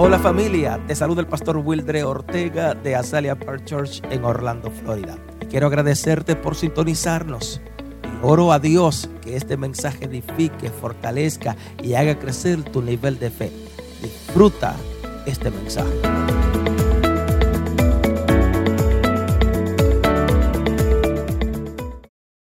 Hola familia, te saluda el pastor Wildre Ortega de Azalea Park Church en Orlando, Florida. Quiero agradecerte por sintonizarnos. Y oro a Dios que este mensaje edifique, fortalezca y haga crecer tu nivel de fe. Disfruta este mensaje.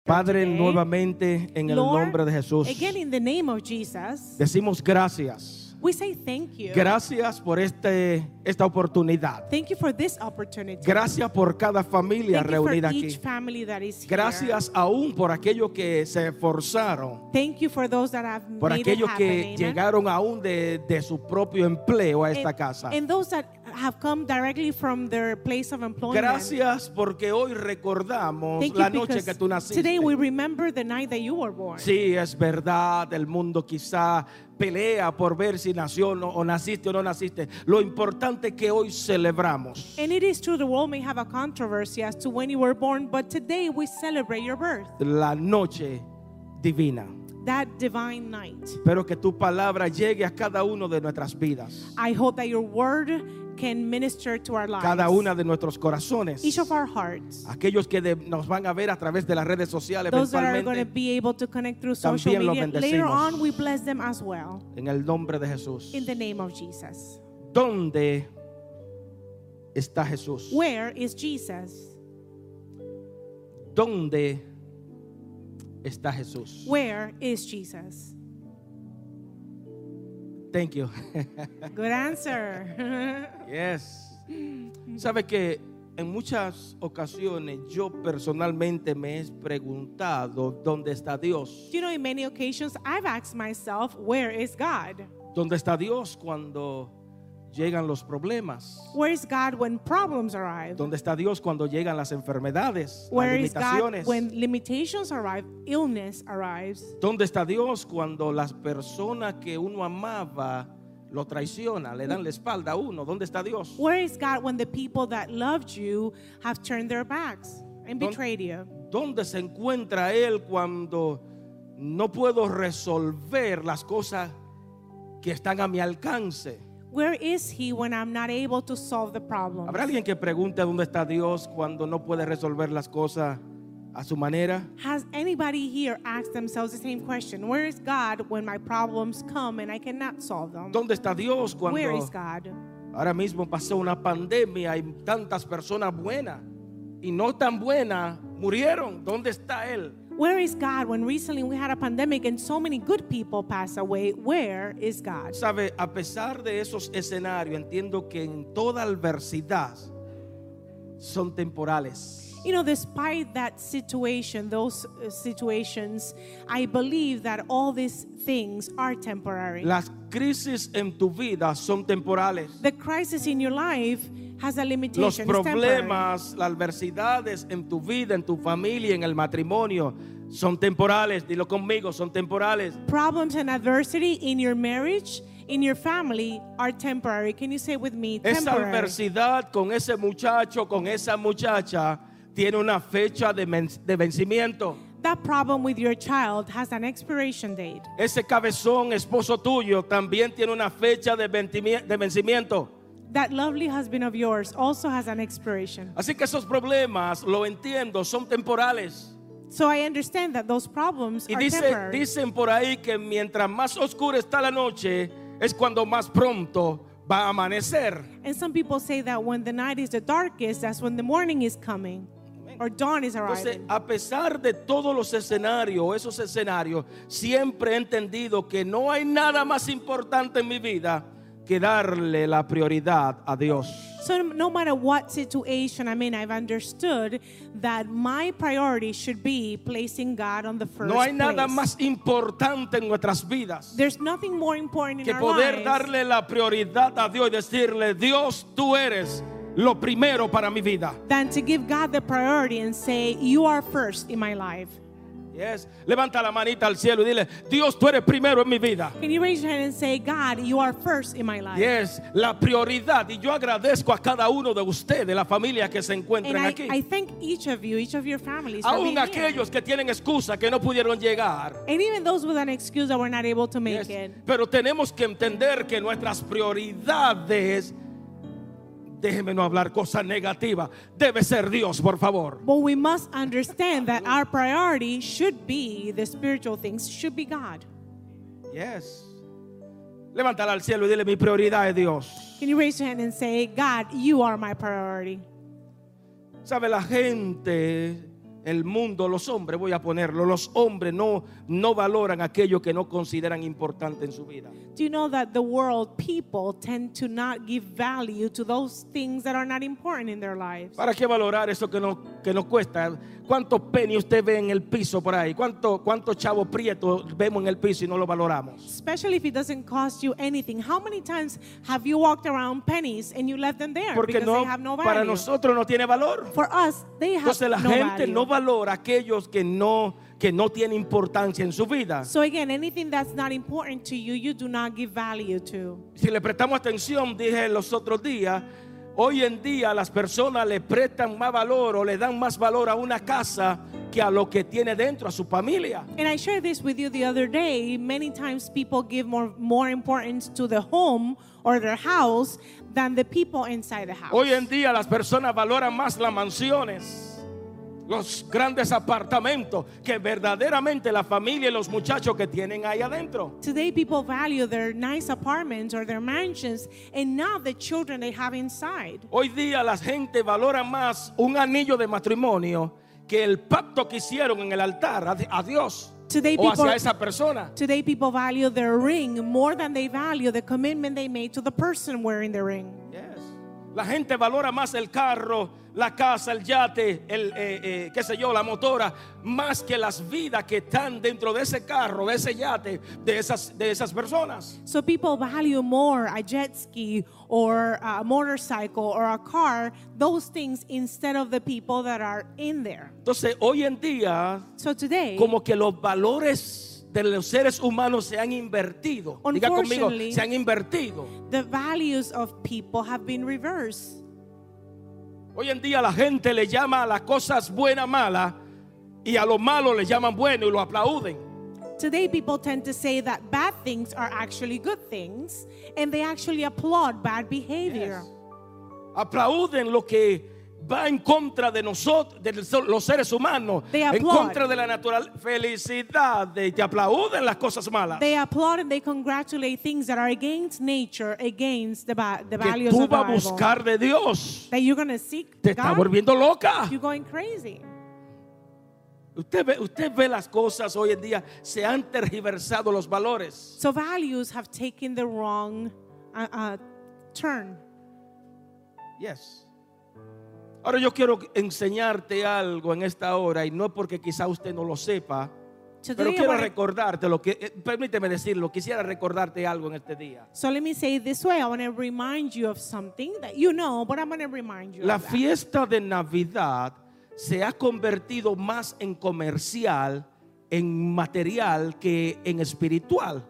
Padre, nuevamente en el Lord, nombre de Jesús, Again, in the name of Jesus, decimos gracias. We say thank you. Gracias por este, esta oportunidad. Thank you for this opportunity. Gracias por cada familia Thank you for reunida aquí. each family that is here. Gracias aún por aquellos que se esforzaron, Thank you for those that have por made aquellos it que happen. amen. llegaron aún de, de su propio empleo a esta and, casa. and those that have come directly from their place of employment. Gracias porque hoy recordamos Thank la you noche que tú naciste. today we remember the night that you were born. Sí, es verdad, el mundo quizá pelea por ver si nació o no- o naciste o no naciste. Lo importante es que hoy celebramos And it is true the world may have a controversy as to when you were born, but today we celebrate your birth, la noche divina. that divine night. Espero que tu palabra llegue a cada uno de nuestras vidas, I hope that your word can minister to our lives. cada una de nuestros corazones. each of our hearts. Aquellos que de- nos van a ver a través de las redes sociales Those that are going to be able to connect through social También los media. Later on, we bless them as well. en el nombre de Jesús. In the name of Jesus. ¿Dónde está Jesús? Where is Jesus? ¿Dónde está Jesús? Where is Jesus? Thank you. Good answer. yes. Sabe que en muchas ocasiones yo personalmente me he preguntado dónde está Dios. you know, in many occasions, I've asked myself, where is God? ¿Dónde está Dios cuando llegan los problemas? Where is God when problems arrive? ¿Dónde está Dios cuando llegan las enfermedades, las Where is God limitaciones? when limitations arrive, illness arrives? ¿Dónde está Dios cuando las personas que uno amaba lo traicionan, le dan la espalda a uno? ¿Dónde está Dios? Where is God when the people that loved you have turned their backs and betrayed you? ¿Dónde se encuentra Él cuando no puedo resolver las cosas que están a mi alcance? Where is he when I'm not able to solve the problem? ¿Habrá alguien que pregunte dónde está Dios cuando no puede resolver las cosas a su manera? Has anybody here asked themselves the same question? Where is God when my problems come and I cannot solve them? ¿Dónde está Dios cuando Where is God? ahora mismo pasó una pandemia y tantas personas buenas y no tan buenas murieron? ¿Dónde está Él? Where is God when recently we had a pandemic and so many good people pass away? Where is God? Sabe, a pesar de esos escenarios, entiendo que en toda adversidad son temporales. You know, despite that situation, those uh, situations, I believe that all these things are temporary. Las crisis en tu vida son temporales. the crisis in your life has a Los limitation. Temporary. problemas, las adversidades en tu vida, en tu familia, en el matrimonio, son temporales. Dilo conmigo, son temporales. Problems and adversity in your marriage, in your family are temporary. Can you say with me? Esa Temporary. adversidad con ese muchacho, con esa muchacha, tiene una fecha de, de vencimiento. That problem with your child has an expiration date. Ese cabezón esposo tuyo también tiene una fecha de, vencimiento. That lovely husband of yours also has an expiration. Así que esos problemas, lo entiendo, son temporales. So I understand that those problems Y are dice, temporary. dicen por ahí que mientras más oscura está la noche, es cuando más pronto va a amanecer. and some people say that when the night is the darkest, that's when the morning is coming or dawn is Entonces, arriving. a pesar de todos los escenarios, esos escenarios, siempre he entendido que no hay nada más importante en mi vida que darle la prioridad a Dios. So no matter what situation I'm in, I've understood that my priority should be placing God on the first No hay nada place. más importante en nuestras vidas There's nothing more important in que our poder lives darle la prioridad a Dios y decirle, Dios, tú eres lo primero para mi vida. than to give God the priority and say, You are first in my life. Yes. Levanta la manita al cielo y dile, Dios, tú eres primero en mi vida. Can you raise your hand and say, God, you are first in my life? Yes, la prioridad. Y yo agradezco a cada uno de ustedes, la familia que se And encuentran I, aquí. I thank each of you, each of your families for Aún being here. aquellos que tienen excusa que no pudieron llegar. And even those with an excuse that were not able to make Yes. it. Pero tenemos que entender que nuestras prioridades, déjeme no hablar cosas negativas, debe ser Dios, por favor. But we must understand that our priority should be the spiritual things, should be God. Yes. Levántala al cielo y dile, mi prioridad es Dios. Can you raise your hand and say, God, you are my priority? Sabe, la gente, el mundo, los hombres, voy a ponerlo, los hombres no, no valoran aquello que no consideran importante en su vida. Do you know that the world, people tend to not give value to those things that are not important in their lives? ¿Para qué valorar eso que nos, que nos cuesta? ¿Cuántos penny usted ve en el piso por ahí? ¿Cuántos cuántos chavos prietos vemos en el piso y no lo valoramos? Especially if it doesn't cost you anything. How many times have you walked around pennies and you left them there Porque because no, they have no value? para nosotros no tiene valor. For us, they have Entonces la no gente value. no valora aquellos que no, que no tienen importancia en su vida. So again, anything that's not important to you, you do not give value to. Si le prestamos atención, dije los otros días, hoy en día las personas le prestan más valor o le dan más valor a una casa que a lo que tiene dentro, a su familia. And I shared this with you the other day. Many times people give more more importance to the home or their house than the people inside the house. Hoy en día las personas valoran más las mansiones, los grandes apartamentos, que verdaderamente la familia y los muchachos que tienen ahí adentro. Today people value their nice apartments or their mansions and not the children they have inside. Hoy día la gente valora más un anillo de matrimonio que el pacto que hicieron en el altar a, Dios Today o people hacia esa persona. Today people value their ring more than they value the commitment they made to the person wearing the ring. Yes. La gente valora más el carro, la casa, el yate, el eh, eh, qué sé yo, la motora, más que las vidas que están dentro de ese carro, de ese yate, de esas, de esas personas. So people value more a jet ski or a motorcycle or a car, those things instead of the people that are in there. Entonces, hoy en día, So today, como que los valores de los seres humanos se han invertido. Diga conmigo, se han invertido. the values of people have been reversed. Hoy en día la gente le llama a las cosas buenas malas y a lo malo le llaman bueno y lo aplauden. Today, people tend to say that bad things are actually good things, and they actually applaud bad behavior. Aplauden lo que va en contra de nosotros, de los seres humanos, They en applaud. contra de la naturaleza. Felicidad, te aplauden las cosas malas. They applaud and they congratulate things that are against nature, against the, the que values tú of the vas a buscar de Dios. That you're going to seek Te está God, volviendo loca. you're going crazy. Usted ve, usted ve las cosas hoy en día, se han tergiversado los valores. So values have taken the wrong uh, uh, turn. Yes. Ahora yo quiero enseñarte algo en esta hora y no porque quizá usted no lo sepa, pero Today, I quiero recordarte lo que, eh, permíteme decirlo, quisiera recordarte algo en este día. so let me say it this way. I want to remind you of something that you know, but I'm going to remind you La of that. fiesta de Navidad se ha convertido más en comercial, en material que en espiritual.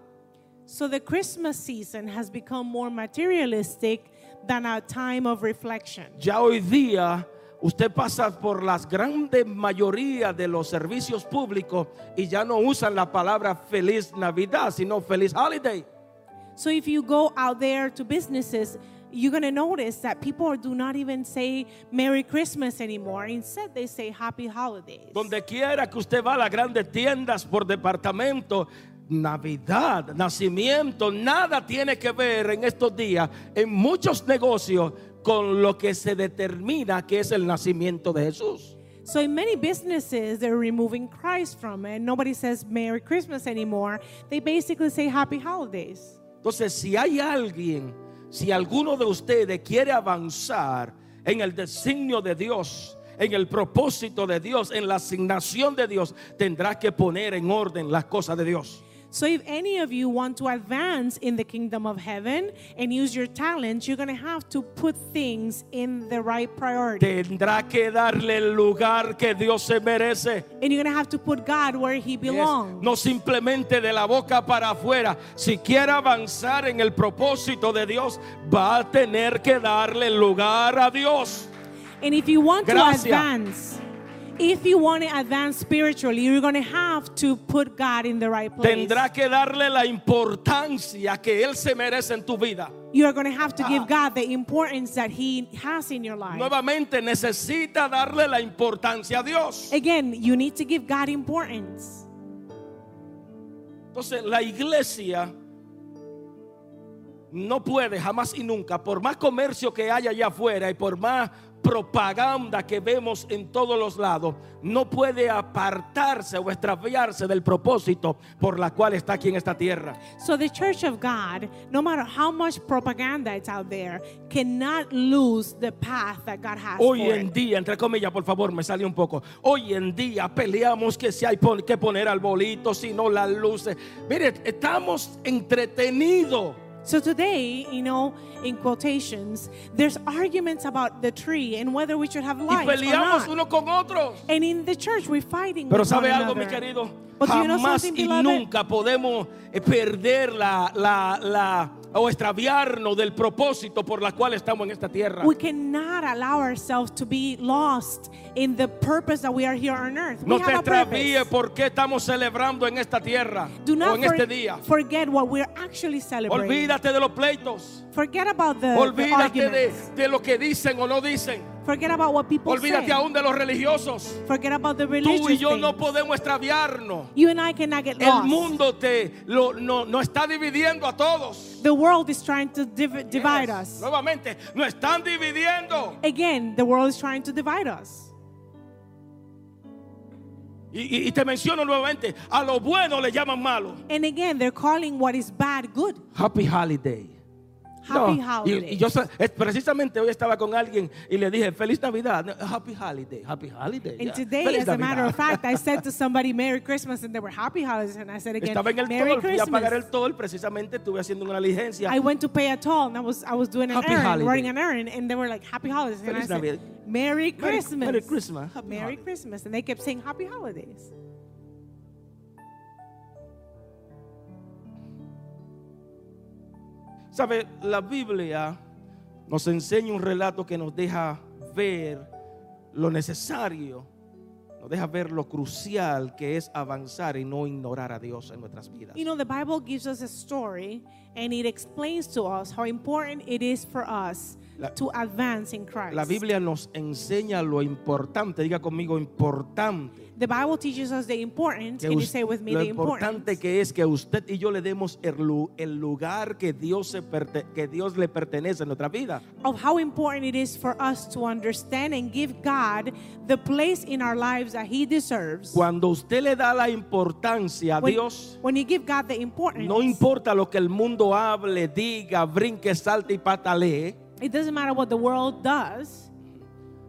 So the Christmas season has become more materialistic than a time of reflection. Ya hoy día usted pasa por las grandes mayoría de los servicios públicos y ya no usan la palabra feliz Navidad, sino feliz holiday. So if you go out there to businesses, you're going to notice that people do not even say Merry Christmas anymore. Instead, they say Happy Holidays. Donde quiera que usted va a las grandes tiendas por departamento, Navidad, nacimiento, nada tiene que ver en estos días en muchos negocios con lo que se determina que es el nacimiento de Jesús. So in many businesses, they're removing Christ from it. Nobody says Merry Christmas anymore. They basically say Happy Holidays. Entonces, si hay alguien, si alguno de ustedes quiere avanzar en el designio de Dios, en el propósito de Dios, en la asignación de Dios, tendrá que poner en orden las cosas de Dios. So if any of you want to advance in the kingdom of heaven and use your talents, you're going to have to put things in the right priority. Tendrá que darle el lugar que Dios se merece. And you're going to have to put God where he belongs. no simplemente de la boca para afuera. Si quiere avanzar en el propósito de Dios, va a tener que darle el lugar a Dios. And if you want Gracias. to advance, if you want to advance spiritually, you're going to have to put God in the right place. Tendrá que darle la importancia que Él se merece en tu vida. You're going to have to Ah. give God the importance that he has in your life. Nuevamente necesita darle la importancia a Dios. Again, you need to give God importance. Entonces la iglesia no puede jamás y nunca, por más comercio que haya allá afuera y por más propaganda que vemos en todos los lados, no puede apartarse o extraviarse del propósito por la cual está aquí en esta tierra. So the church of God, no matter how much propaganda it's out there, cannot lose the path that God has Hoy for en it. día, entre comillas, por favor, me sale un poco. Hoy en día peleamos que si hay que poner arbolitos, si no las luces. Mire, estamos entretenidos. So today, you know, in quotations, there's arguments about the tree and whether we should have Y lights or peleamos not. unos con otros. And in the church, we're fighting Pero with sabe algo, mi querido, But do you know jamás y nunca podemos eh, perder la, la, la o extraviarnos del propósito por la cual estamos en esta tierra. We cannot allow ourselves to be lost in the purpose that we are here on earth. No we te purpose. por qué estamos celebrando en esta tierra Do o not en este día. forget what we're actually celebrating. Olvídate de los pleitos. Forget about the, the Olvídate de, arguments. de lo que dicen o no dicen. Forget about what people Olvídate say. aún de los religiosos. Forget about the Tú religious y yo no things. podemos extraviarnos. You and I cannot get El lost. mundo te lo, no, no está dividiendo a todos. The world is trying to div- divide Yes. us. Nuevamente, no están dividiendo. Again, the world is trying to divide us. Y- y te menciono nuevamente, a lo bueno le llaman malo. And again, they're calling what is bad good. Happy holiday. Happy No, y- holiday. Y, yo sa- es- precisamente hoy estaba con alguien y le dije, feliz Navidad. Happy holiday, happy holiday. And ya. today, Feliz as a matter Navidad. of fact, I said to somebody, Merry Christmas, and they were happy holidays. And I said again, Estaba en el Merry toll, fui a pagar el Christmas. toll, precisamente estuve haciendo una diligencia. I went to pay a toll, and I was I was doing an Happy errand, holiday. running an errand, and they were like, Happy holidays. And I Feliz said, Navidad. Merry Christmas. Merry Christmas, happy Merry holiday. Christmas. And they kept saying Happy holidays. Sabe, la Biblia nos enseña un relato que nos deja ver lo necesario, nos deja ver lo crucial que es avanzar y no ignorar a Dios en nuestras vidas. You know, the Bible gives us a story, and it explains to us how important it is for us La- to advance in Christ. La Biblia nos enseña lo importante, diga conmigo importante. The Bible teaches us the importance. Can you say with me lo the importante importance? que es que usted y yo le demos el, el lugar que Dios, se perte- que Dios le pertenece en nuestra vida. of how important it is for us to understand and give God the place in our lives that He deserves. Cuando usted le da la importancia a When, Dios, when you give God the importance, no importa lo que el mundo hable, diga, brinque, salte y patalee, it doesn't matter what the world does.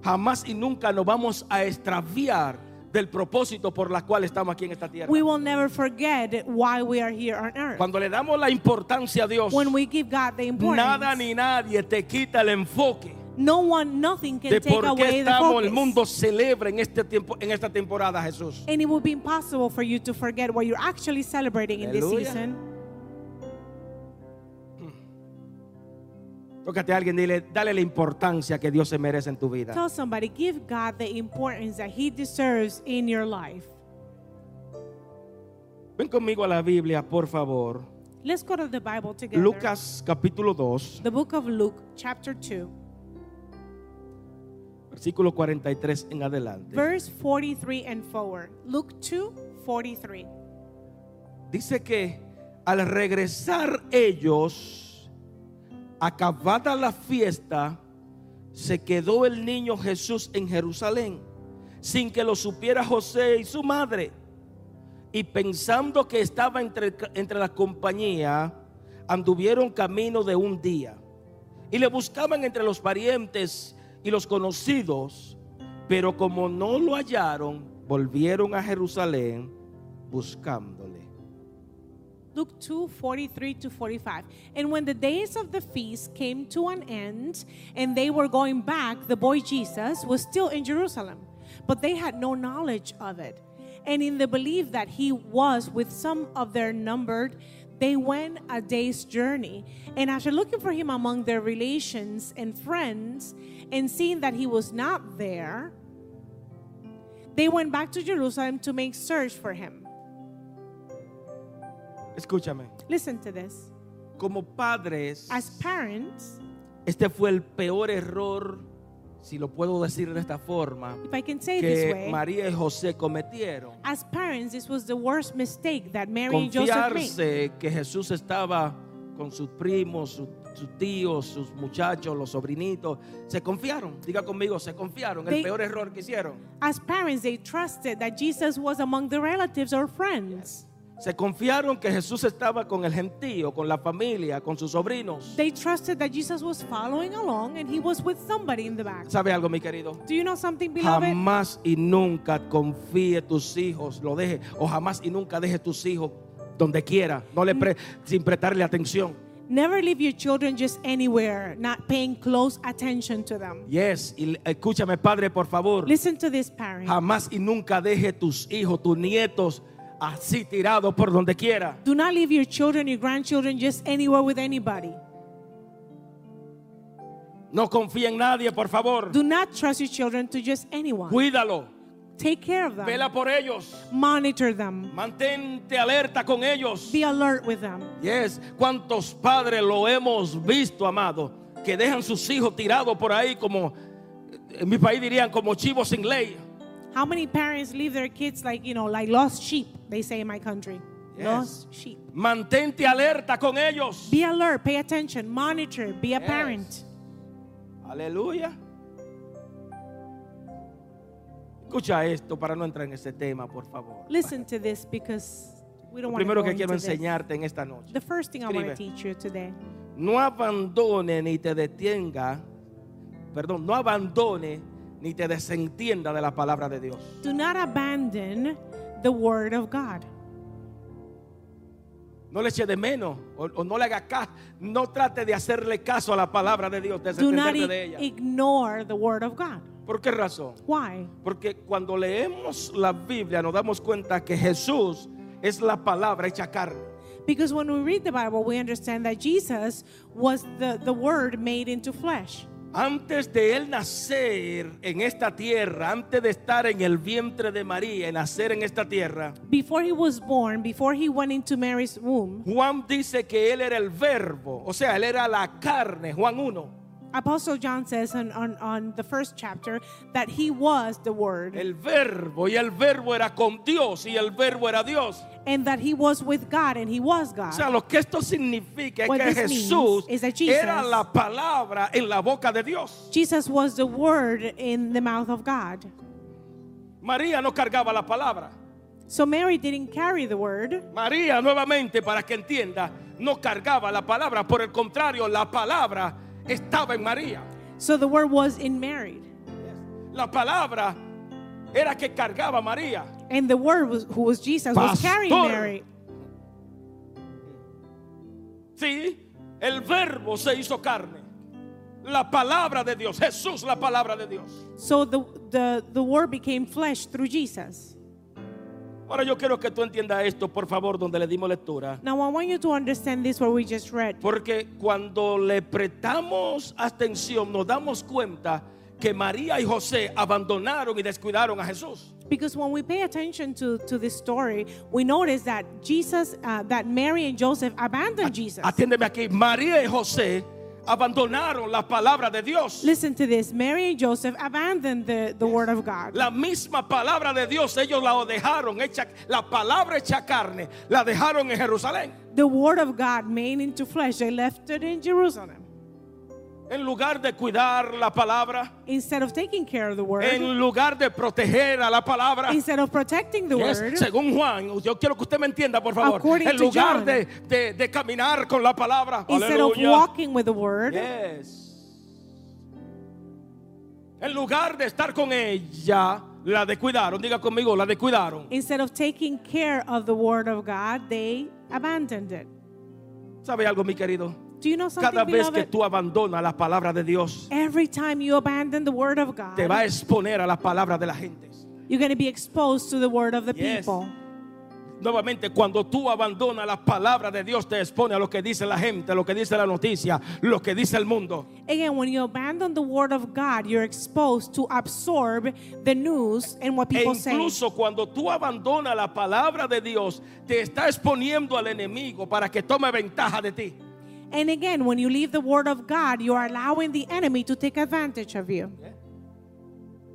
jamás y nunca nos vamos a extraviar del propósito por la cual estamos aquí en esta tierra. We will never forget why we are here on earth. Cuando le damos la importancia a Dios, when we give God the importance, nada ni nadie te quita el enfoque no one, nothing can de take por qué away estamos, el mundo celebra en este tiempo, en esta temporada, Jesús. and it will be impossible for you to forget what you're actually celebrating in this Aleluya. season. Tócate a alguien, dile, dale la importancia que Dios se merece en tu vida. Tell somebody, give God the importance that He deserves in your life. Ven conmigo a la Biblia, por favor. Let's go to the Bible together. Lucas capítulo 2, The book of Luke, chapter 2, versículo 43 en adelante. verse 43 and forward. Luke 2, 43. Dice que al regresar ellos, acabada la fiesta, se quedó el niño Jesús en Jerusalén, sin que lo supiera José y su madre. Y pensando que estaba entre, entre la compañía, anduvieron camino de un día. Y le buscaban entre los parientes y los conocidos, pero como no lo hallaron, volvieron a Jerusalén buscándole. Luke 2 43 to 45. And when the days of the feast came to an end and they were going back, the boy Jesus was still in Jerusalem, but they had no knowledge of it. And in the belief that he was with some of their numbered, they went a day's journey. And after looking for him among their relations and friends, and seeing that he was not there, they went back to Jerusalem to make search for him. Escúchame. Listen to this. Como padres, As parents, este fue el peor error, si lo puedo decir de esta forma, if I can say it this que way, María y José cometieron. as parents, this was the worst mistake that Mary and Joseph made. Confiarse que Jesús estaba con sus primos, sus, sus tíos, sus muchachos, los sobrinitos. Se confiaron. Diga conmigo, se confiaron. El They- peor error que hicieron. As parents, they trusted that Jesus was among the relatives or friends. Se confiaron que Jesús estaba con el gentío, con la familia, con sus sobrinos. They trusted that Jesus was following along and he was with somebody in the back. ¿Sabe algo, mi querido? Do you know something, beloved? Jamás y nunca confíe tus hijos, lo deje, o jamás y nunca deje tus hijos donde quiera, no le pre- sin prestarle atención. Never leave your children just anywhere, not paying close attention to them. Yes, y escúchame, padre, por favor. Listen to this, parent. Jamás y nunca deje tus hijos, tus nietos así tirados por donde quiera. Do not leave your children, your grandchildren just anywhere with anybody. No confíe en nadie, por favor. Do not trust your children to just anyone. Cuídalo. Take care of them. Vela por ellos. Monitor them. Mantente alerta con ellos. Be alert with them. Yes, cuántos padres lo hemos visto, amado, que dejan sus hijos tirados por ahí como en mi país dirían como chivos sin ley. How many parents leave their kids like, you know, like lost sheep, they say in my country? Yes. Lost sheep. Mantente alerta con ellos. Be alert, pay attention, monitor, be a Yes. parent. Aleluya. Escucha esto para no entrar en ese tema, por favor. Listen to this because we don't Lo want to primero que quiero into this. enseñarte en esta noche. The first thing I want to Escribe. teach you today. No abandone ni te detenga, perdón, no abandone ni te desentienda de la palabra de Dios. Do not abandon the word of God. No le eche de menos o, o no le haga caso. No trate de hacerle caso a la palabra de Dios, de Do not de ella. ignore the word of God. ¿Por qué razón? Why? Porque cuando leemos la Biblia nos damos cuenta que Jesús es la palabra hecha carne. Because when we read the Bible, we understand that Jesus was the, the word made into flesh. Antes de él nacer en esta tierra, antes de estar en el vientre de María y nacer en esta tierra, Before he was born, before he went into Mary's womb, Juan dice que él era el verbo, o sea, él era la carne, Juan 1. Apostle John says on, on, on the first chapter that he was the word El verbo, y el verbo era con Dios, y el verbo era Dios. and that he was with God and he was God. O sea, lo que esto significa es What que this means Jesús Jesus- era la palabra en la boca de Dios. Jesus was the word in the mouth of God. María no cargaba la palabra. So Mary didn't carry the word. María, nuevamente, para que entienda, no cargaba la palabra. Por el contrario, la palabra estaba en María. So the word was in Mary. La palabra era que cargaba a María. And the word was, who was Jesus was carrying Pastor. Mary. Sí, el verbo se hizo carne. La palabra de Dios, Jesús, la palabra de Dios. So the, the, the word became flesh through Jesus. Ahora yo quiero que tú entiendas esto, por favor, donde le dimos lectura. Now I want you to understand this what we just read. Porque cuando le prestamos atención, nos damos cuenta que María y José abandonaron y descuidaron a Jesús. Because when we pay attention to, to this story, we notice that Jesus, uh, that Mary and Joseph abandoned Jesus. Atiéndeme aquí, María y José abandonaron la palabra de Dios. Listen to this. Mary and Joseph abandoned the, the word of God. La misma palabra de Dios, ellos la dejaron hecha, la palabra hecha carne, la dejaron en Jerusalén. The word of God made into flesh. They left it in Jerusalem. En lugar de cuidar la palabra, Instead of taking care of the word, en lugar de proteger a la palabra, instead of protecting the Yes, word, según Juan, yo quiero que usted me entienda, por favor. According En lugar John. de, de- de caminar con la palabra, instead of aleluya. walking with the word, Yes. En lugar de estar con ella, la descuidaron. Diga conmigo, la descuidaron. instead of taking care of the word of God, they abandoned it. ¿Sabe algo, mi querido? Do you know something, Cada vez que beloved? tú abandonas la palabra de Dios, Every time you abandon the word of God, te va a exponer a la palabra de la gente. you're going to be exposed to the word of the Yes. people. Nuevamente, cuando tú abandonas la palabra de Dios, te expone a lo que dice la gente, lo que dice la noticia, lo que dice el mundo. Again, when you abandon the word of God, you're exposed to absorb the news and what E people say. incluso cuando tú abandonas la palabra de Dios, te está exponiendo al enemigo para que tome ventaja de ti. And again, when you leave the word of God, you are allowing the enemy to take advantage of you.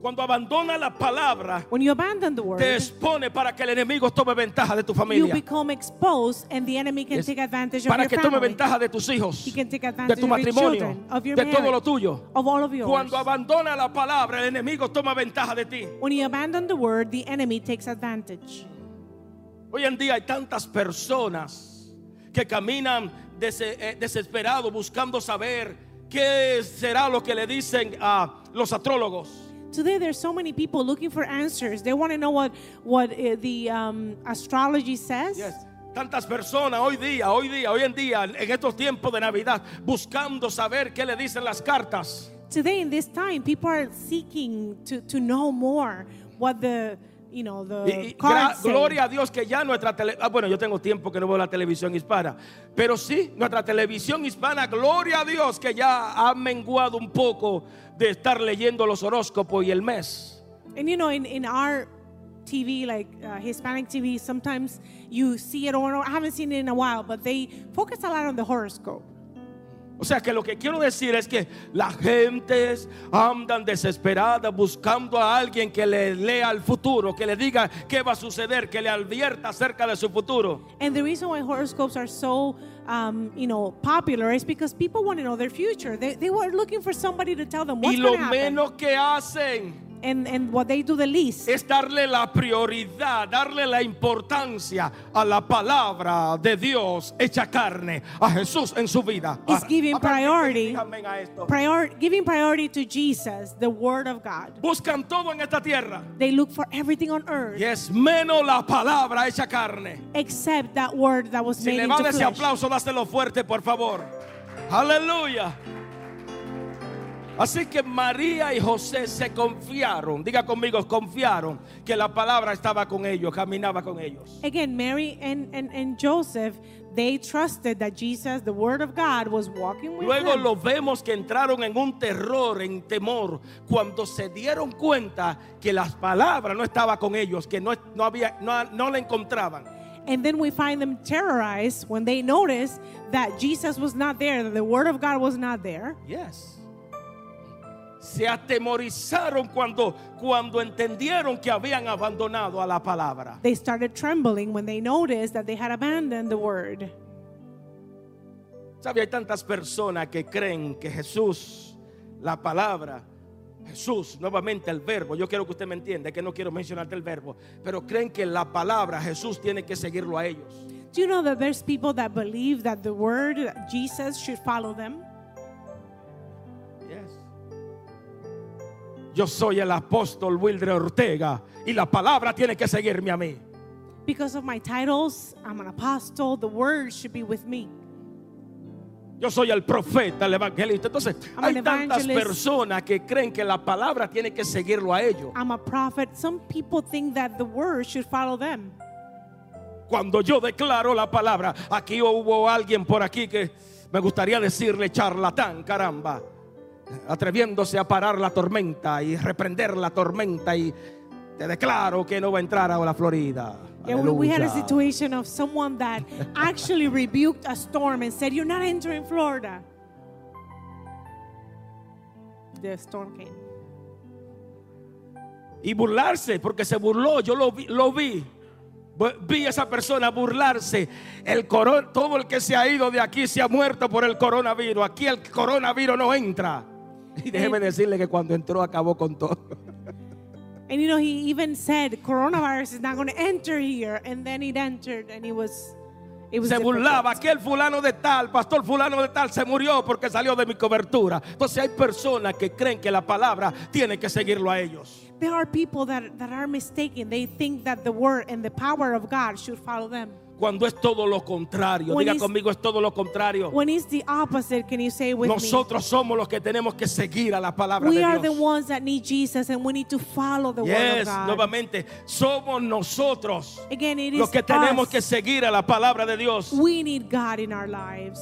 Cuando abandonas la palabra, When you abandon the te word, expone para que el enemigo tome ventaja de tu you familia. become exposed and the enemy can Yes. take advantage of Para your que tome family. ventaja de tus hijos, He can take de advantage tu of your matrimonio, children, of your de todo lo marriage, tuyo. of all of yours. Cuando abandona la palabra, el enemigo toma ventaja de ti. When you abandon the word, the enemy takes advantage. Hoy en día hay tantas personas que caminan dese- eh, desesperados buscando saber qué será lo que le dicen a los astrólogos. Today, there's so many people looking for answers. They want to know what what uh, the um, astrology says. Yes. Tantas personas hoy día, hoy día, hoy en día, en estos tiempos de Navidad, buscando saber qué le dicen las cartas. Today, in this time, people are seeking to to know more what the you know the Y, y gloria a Dios que ya nuestra tele, ah, bueno, yo tengo tiempo que no veo la televisión hispana, pero sí, nuestra televisión hispana, gloria a Dios que ya ha menguado un poco de estar leyendo los horóscopos y el mes. And you know, in, in our TV, like uh, Hispanic TV, sometimes you see it or I haven't seen it in a while, but they focus a lot on the horoscope. O sea que lo que quiero decir es que las gentes andan desesperadas buscando a alguien que le lea el futuro, que le diga qué va a suceder, que le advierta acerca de su futuro. And the reason why horoscopes are so, um, you know, popular is because people want to know their future. They, they were looking for somebody to tell them Y what's lo to happen. menos que hacen And, and what they do the least es darle la prioridad, darle la importancia a la palabra de Dios hecha carne, a Jesús en su vida. is giving priority, prior, giving priority to Jesus, the Word of God. Buscan todo en esta tierra They look for everything on earth y es menos la palabra hecha carne. except that word that was Si made le va a into dar ese flesh. aplauso, dáselo fuerte, por favor. Aleluya. Así que María y José se confiaron, diga conmigo, confiaron que la palabra estaba con ellos, caminaba con ellos. Again, Mary and, and, and Joseph, they trusted that Jesus, the Word of God, was walking with Luego them. lo vemos que entraron en un terror, en temor, cuando se dieron cuenta que las palabras no estaban con ellos, que no, no había, no, no la encontraban. And then we find them terrorized when they notice that Jesus was not there, that the Word of God was not there. Yes. Se atemorizaron cuando, cuando entendieron que habían abandonado a la palabra. They started trembling when they noticed that they had abandoned the Word. ¿Sabe? Hay tantas personas que creen que Jesús, la palabra, Jesús, nuevamente el verbo, yo quiero que usted me entienda, que no quiero mencionarte el verbo, pero creen que la palabra Jesús tiene que seguirlo a ellos. Do you know that there's people that believe that the Word, Jesus, should follow them? Yo soy el apóstol Wildre Ortega y la palabra tiene que seguirme a mí. Because of my titles, I'm an apostle, the Word should be with me. Yo soy el profeta, el evangelista. Entonces, I'm hay an tantas personas que creen que la palabra tiene que seguirlo a ellos. I'm a prophet. Some people think that the Word should follow them. Cuando yo declaro la palabra, aquí hubo alguien por aquí que me gustaría decirle charlatán, caramba, atreviéndose a parar la tormenta y reprender la tormenta y te declaro que no va a entrar a la Florida. Yeah, we, had a situation of someone that actually rebuked a storm and said, You're not entering Florida. The storm came. y burlarse, porque se burló, yo lo vi, lo vi. Vi a esa persona burlarse. El coron- todo el que se ha ido de aquí se ha muerto por el coronavirus. Aquí el coronavirus no entra. Y déjeme decirle que cuando entró acabó con todo. And you know, he even said, Coronavirus is not going to enter here. And then it entered and it was. It was Se burlaba, aquel fulano de tal, pastor fulano de tal, se murió porque salió de mi cobertura. Entonces hay personas que creen que la palabra tiene que seguirlo a ellos. There are people that, that are mistaken. They think that the word and the power of God should follow them. Cuando es todo lo contrario. When Diga it's- conmigo, es todo lo contrario. When it's the opposite, can you say with Nosotros somos los que tenemos que seguir a la palabra? We de are Dios. the ones that need Jesus and we need to follow the word of Yes, God. nuevamente, somos nosotros Again, it is los que tenemos us. que seguir a la palabra de Dios. We need God in our lives.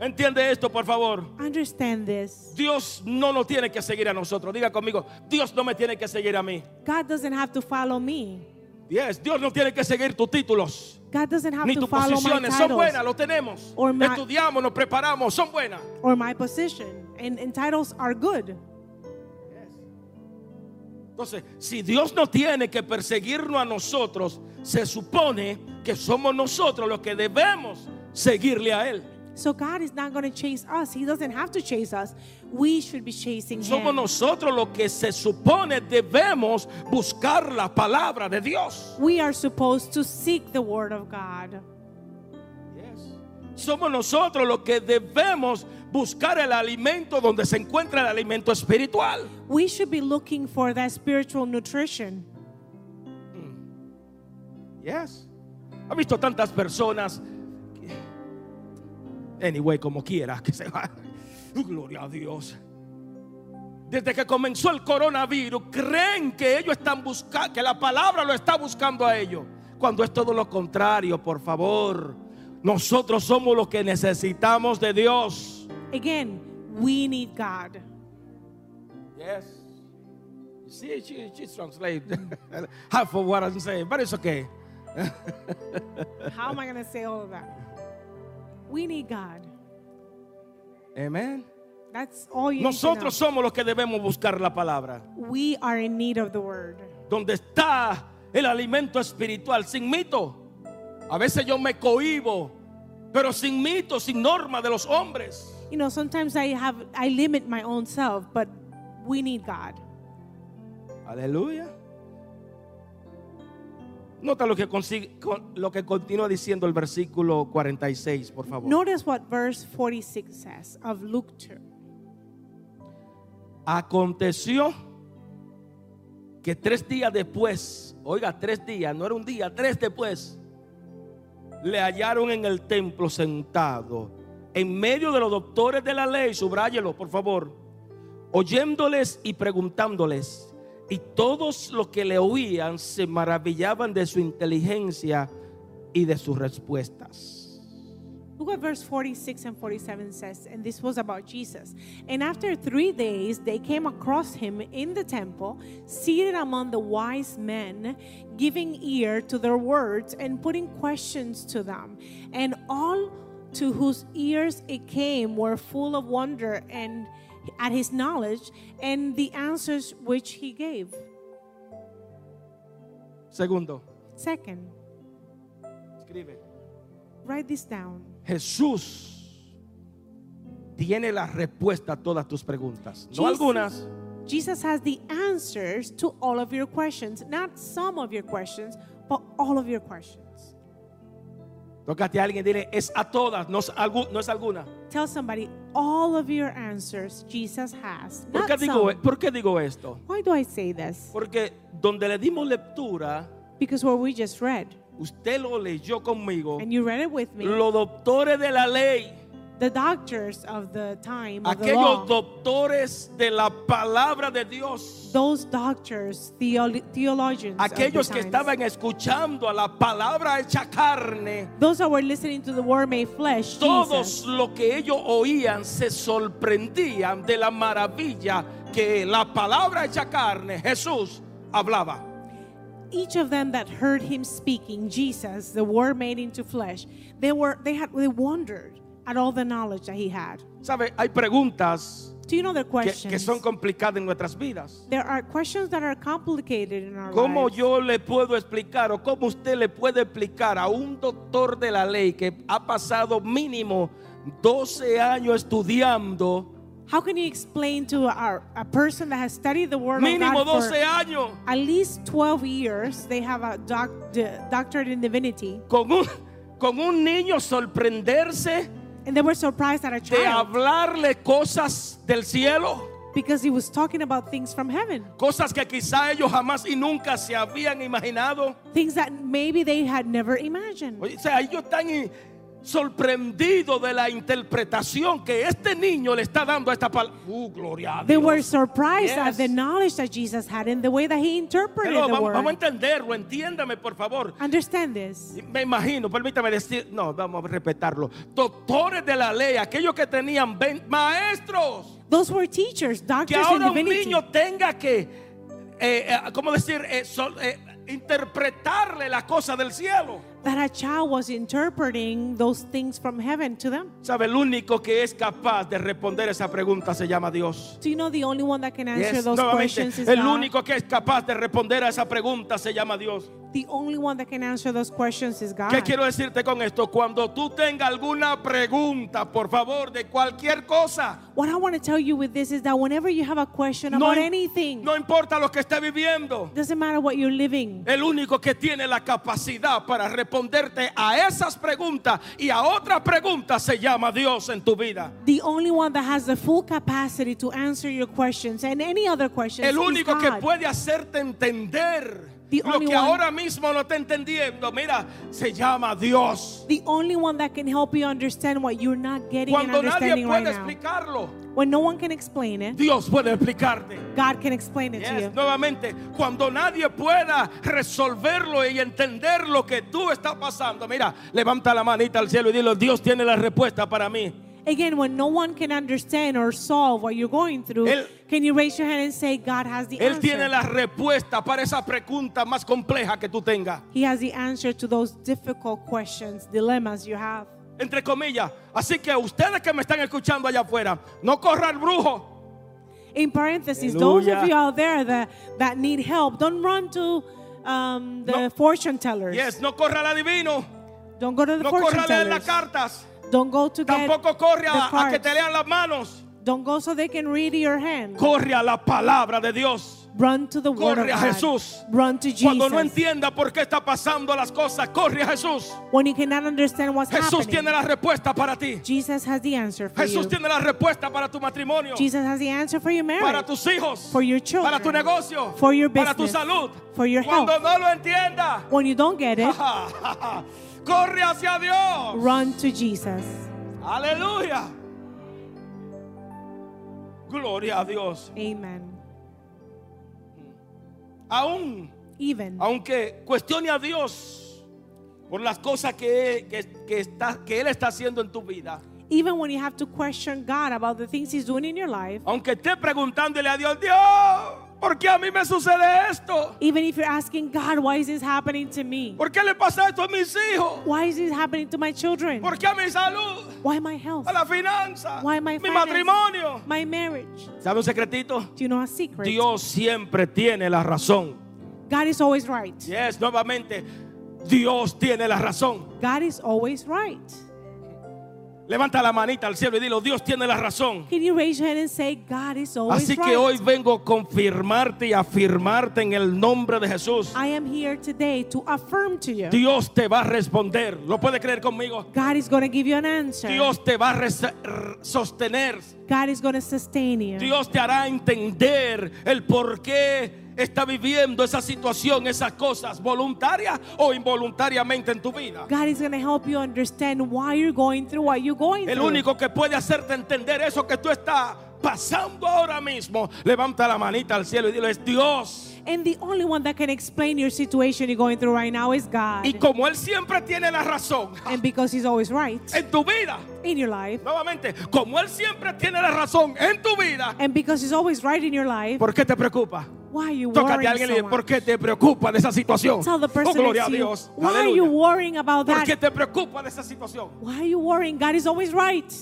Entiende esto, por favor. Understand this. Dios no nos tiene que seguir a nosotros. Diga conmigo, Dios no me tiene que seguir a mí. God doesn't have to follow me. Yes, Dios no tiene que seguir tus títulos. God doesn't have Ni to tus my posiciones. Son buenas, lo tenemos. Or my- Estudiamos, nos preparamos, son buenas. or my position. And, and titles are good. Entonces, si Dios no tiene que perseguirnos a nosotros, se supone que somos nosotros los que debemos seguirle a Él. So God is not going to chase us. He doesn't have to chase us. We should be chasing Somos Him. nosotros los que se supone debemos buscar la palabra de Dios. We are supposed to seek the Word of God. Yes. Somos nosotros los que debemos buscar el alimento donde se encuentra el alimento espiritual. We should be looking for that spiritual nutrition. Mm. Yes. ¿Ha visto tantas personas? Anyway, como quiera que se va. Gloria a Dios. Desde que comenzó el coronavirus, creen que ellos están buscando, que la palabra lo está buscando a ellos. Cuando es todo lo contrario, por favor. Nosotros somos los que necesitamos de Dios. Again, we need God. Yes. You see, she, she's translated half of what I'm saying, but it's okay. How am I going to say all of that? We need God. Amen. That's all you Nosotros need somos los que debemos buscar la palabra. We are in need of the Word. Donde está el alimento espiritual, sin mito. A veces yo me cohibo, pero sin mito, sin norma de los hombres. You know, sometimes I have I limit my own self, but we need God. Aleluya. Nota lo que, consigue, lo que continúa diciendo el versículo 46, por favor. Notice what verse 46 says of Luke 2. Aconteció que tres días después, oiga, tres días, no era un día, tres después, le hallaron en el templo sentado, en medio de los doctores de la ley, subráyelo, por favor, oyéndoles y preguntándoles. Y todos los que le oían se maravillaban de su inteligencia y de sus respuestas. Look what verse 46 and 47 says, and this was about Jesus. And after three days, they came across him in the temple, seated among the wise men, giving ear to their words and putting questions to them. And all to whose ears it came were full of wonder and at his knowledge and the answers which he gave. Segundo, Second, escribe. write this down. Jesús tiene la respuesta a todas tus preguntas. No algunas, Jesus has the answers to all of your questions, not some of your questions, but all of your questions. Tócate a alguien dile, es a todas, no es, algu- no es alguna. Tell somebody all of your answers Jesus has. ¿Por qué, digo, some. ¿Por qué digo esto? Why do I say this? Porque donde le dimos lectura, Because what we just read, usted lo leyó conmigo, and you read it with me, los doctores de la ley, the doctors of the time of the aquellos law, doctores de la palabra de Dios, those doctors, theolo- theologians, of the aquellos que times, estaban escuchando a la palabra hecha carne, those that were listening to the word made flesh, todos Jesus, lo que ellos oían se sorprendían de la maravilla que la palabra hecha carne, Jesús, hablaba. each of them that heard him speaking jesus the word made into flesh they were they had they wondered at all the knowledge that he had ¿Sabe? Hay preguntas do you know the que, questions que son complicadas en nuestras vidas. there are questions that are complicated in our ¿Cómo lives yo le puedo explicar o cómo usted le puede explicar a un doctor de la ley que ha pasado mínimo 12 años estudiando, how can you explain to our, a person that has studied the word mínimo of God 12 for años, at least 12 years they have a doc, doctorate in divinity con un, con un niño sorprenderse and they were surprised that a child. de hablarle cosas del cielo? Because he was talking about things from heaven, Cosas que quizá ellos jamás y nunca se habían imaginado. things that maybe they had never imagined. Oye, o sea, ellos están sorprendidos de la interpretación que este niño le está dando a esta palabra. Uh, gloria a They were Dios. surprised Yes. at the knowledge that Jesus had and the way that he interpreted Hello, the vamos, vamos a word. entenderlo, entiéndame por favor. Understand this. Me imagino, permítame decir, no, vamos a respetarlo. Doctores de la ley, aquellos que tenían maestros, Those were teachers, que doctors in ahora un niño tenga que, eh, eh, ¿cómo decir? Eh, sol- eh, interpretarle la cosa del cielo. That a child was interpreting those things from heaven to them. ¿Sabe? El único que es capaz de responder esa pregunta se llama Dios. Do you know the only one that can answer Yes, those nuevamente, questions is el God? único que es capaz de responder a esa pregunta se llama Dios. The only one that can answer those questions is God. ¿Qué quiero decirte con esto? Cuando tú tengas alguna pregunta, por favor, de cualquier cosa, What I want to tell you with this is that whenever you have a question no, about anything, no importa lo que esté viviendo, doesn't matter what you're living. el único que tiene la capacidad para responderte a esas preguntas y a otras preguntas se llama Dios en tu vida. The only one that has the full capacity to answer your questions and any other questions El is único que God. puede hacerte entender The lo only que one- ahora mismo no está entendiendo, mira, se llama Dios. The only one that can help you understand what you're not getting and Cuando nadie understanding right puede now. explicarlo, When no one can explain it, Dios puede explicarte. God can explain it to Yes, you. nuevamente, cuando nadie pueda resolverlo y entender lo que tú estás pasando, mira, levanta la manita al cielo y dile, Dios tiene la respuesta para mí. Again, when no one can understand or solve what you're going through, Él- can you raise your hand and say, God has the Él answer? tiene la respuesta para esa pregunta más compleja que tú tengas. He has the answer to those difficult questions, dilemmas you have. Entre comillas. Así que ustedes que me están escuchando allá afuera, no corra el brujo. In parentheses, those Hallelujah. of you out there that, that need help, don't run to um, the No. fortune tellers. Yes, no corra al adivino. Don't go to the No fortune corra a leer tellers. las cartas. Don't go to Tampoco corre a, que te lean las manos. Don't go so they can read your hand. Corre a la palabra de Dios. Run to the word Corre a. Jesús. Run to Jesus. Cuando no entienda por qué está pasando las cosas, corre a Jesús. when you cannot understand what's Jesús happening, tiene la respuesta para ti. Jesus has the answer for Jesús you. tiene la respuesta para tu matrimonio, Jesus has the answer for your marriage, para tus hijos, for your children, para tu negocio, for your para tu business, salud. for your Cuando health. no lo entienda, When you don't get it, corre hacia Dios. run to Jesus. Aleluya. Gloria a Dios. Amen. Aún, Even aunque cuestione a Dios por las cosas que, que, que está, que Él está haciendo en tu vida. even when you have to question God about the things He's doing in your life, Aunque esté preguntándole a Dios, Dios, ¿por qué a mí me sucede esto? even if you're asking God, why is this happening to me? ¿Por qué le pasa esto a mis hijos? Why is this happening to my children? ¿Por qué a mi salud? Why my health? A la finanza. Why my mi finance? matrimonio. My marriage? ¿Sabe un secretito? Do you know a secret? Dios siempre tiene la razón. God is always right. Yes, nuevamente, Dios tiene la razón. God is always right. Levanta la manita al cielo y dilo, Dios tiene la razón. Can you raise your hand and say, God is always Así right? que hoy vengo a confirmarte y afirmarte en el nombre de Jesús. I am here today to affirm to you. Dios te va a responder. ¿Lo puede creer conmigo? God is going to give you an answer. Dios te va a sostener. God is going to sustain you. Dios te hará entender el por qué está viviendo esa situación, esas cosas, voluntarias o involuntariamente en tu vida. God is going to help you understand why you're going through what you're going El through. único que puede hacerte entender eso que tú estás pasando ahora mismo, levanta la manita al cielo y dile, es Dios. And the only one that can explain your situation you're going through right now is God. Y como Él siempre tiene la razón and because He's always right en tu vida, in your life, nuevamente, como Él siempre tiene la razón en tu vida, and because He's always right in your life, ¿por qué te preocupa? Why are you Tócate worrying a alguien y so ¿por qué te preocupa de esa situación? Tell the Oh, gloria a Dios. why are you Aleluya. worrying about ¿Por that? qué te preocupa de esa situación? Why are you worrying? God is always right.